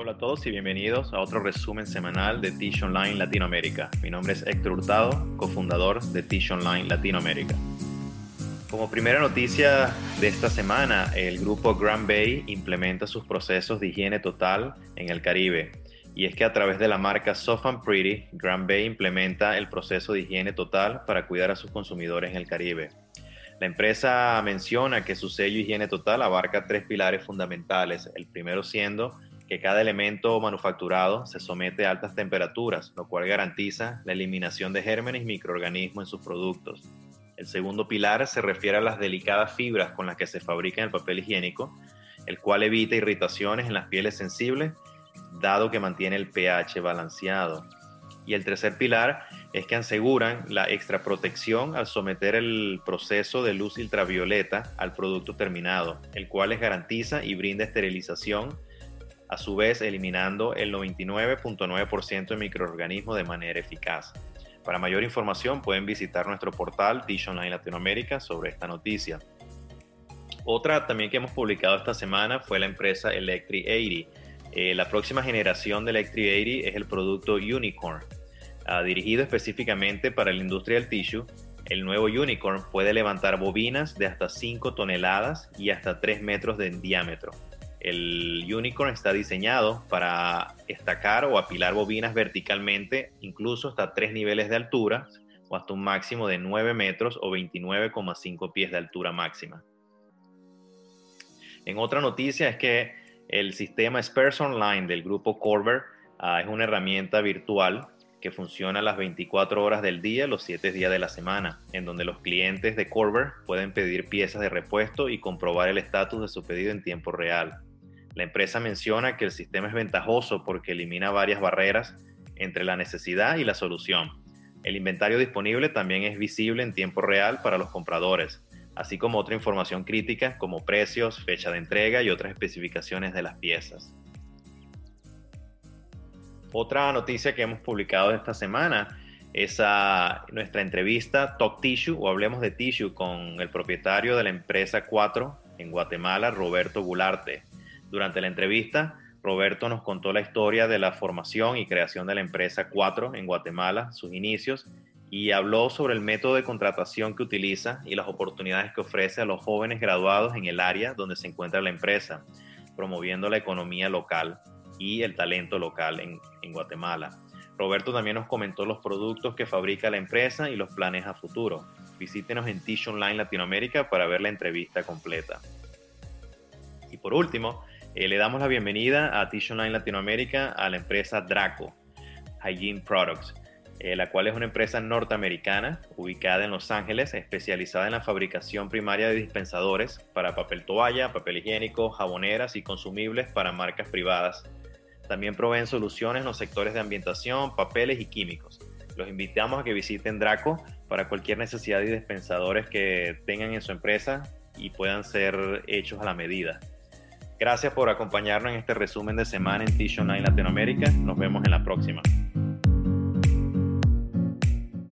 Hola a todos y bienvenidos a otro resumen semanal de Tish Online Latinoamérica. Mi nombre es Héctor Hurtado, cofundador de Tish Online Latinoamérica. Como primera noticia de esta semana, el grupo Grand Bay implementa sus procesos de higiene total en el Caribe. Y es que a través de la marca Soft and Pretty, Grand Bay implementa el proceso de higiene total para cuidar a sus consumidores en el Caribe. La empresa menciona que su sello higiene total abarca tres pilares fundamentales, el primero siendo que cada elemento manufacturado se somete a altas temperaturas, lo cual garantiza la eliminación de gérmenes y microorganismos en sus productos. El segundo pilar se refiere a las delicadas fibras con las que se fabrica el papel higiénico, el cual evita irritaciones en las pieles sensibles, dado que mantiene el pH balanceado. Y el tercer pilar es que aseguran la extra protección al someter el proceso de luz ultravioleta al producto terminado, el cual les garantiza y brinda esterilización, a su vez eliminando el 99.9% de microorganismos de manera eficaz. Para mayor información pueden visitar nuestro portal Dish Online Latinoamérica sobre esta noticia. Otra también que hemos publicado esta semana fue la empresa Electric 80. Eh, la próxima generación de Electric 80 es el producto Unicorn, Ah, dirigido específicamente para la industria del tissue, el nuevo Unicorn puede levantar bobinas de hasta 5 toneladas y hasta 3 metros de diámetro. El Unicorn está diseñado para estacar o apilar bobinas verticalmente, incluso hasta 3 niveles de altura o hasta un máximo de 9 metros o 29,5 pies de altura máxima. En otra noticia es que el sistema Spares Online del grupo Corber ah, es una herramienta virtual que funciona las 24 horas del día, los 7 días de la semana, en donde los clientes de Corber pueden pedir piezas de repuesto y comprobar el estatus de su pedido en tiempo real. La empresa menciona que el sistema es ventajoso porque elimina varias barreras entre la necesidad y la solución. El inventario disponible también es visible en tiempo real para los compradores, así como otra información crítica como precios, fecha de entrega y otras especificaciones de las piezas. Otra noticia que hemos publicado esta semana es nuestra entrevista Talk Tissue o Hablemos de Tissue con el propietario de la empresa 4 en Guatemala, Roberto Gularte. Durante la entrevista, Roberto nos contó la historia de la formación y creación de la empresa 4 en Guatemala, sus inicios, y habló sobre el método de contratación que utiliza y las oportunidades que ofrece a los jóvenes graduados en el área donde se encuentra la empresa, promoviendo la economía local y el talento local en, Guatemala. Roberto también nos comentó los productos que fabrica la empresa y los planes a futuro. Visítenos en Tish Online Latinoamérica para ver la entrevista completa. Y por último, eh, le damos la bienvenida a Tish Online Latinoamérica a la empresa Draco Hygiene Products, eh, la cual es una empresa norteamericana ubicada en Los Ángeles, especializada en la fabricación primaria de dispensadores para papel toalla, papel higiénico, jaboneras y consumibles para marcas privadas también proveen soluciones en los sectores de ambientación, papeles y químicos. Los invitamos a que visiten Draco para cualquier necesidad de dispensadores que tengan en su empresa y puedan ser hechos a la medida. Gracias por acompañarnos en este resumen de semana en Online Latinoamérica. Nos vemos en la próxima.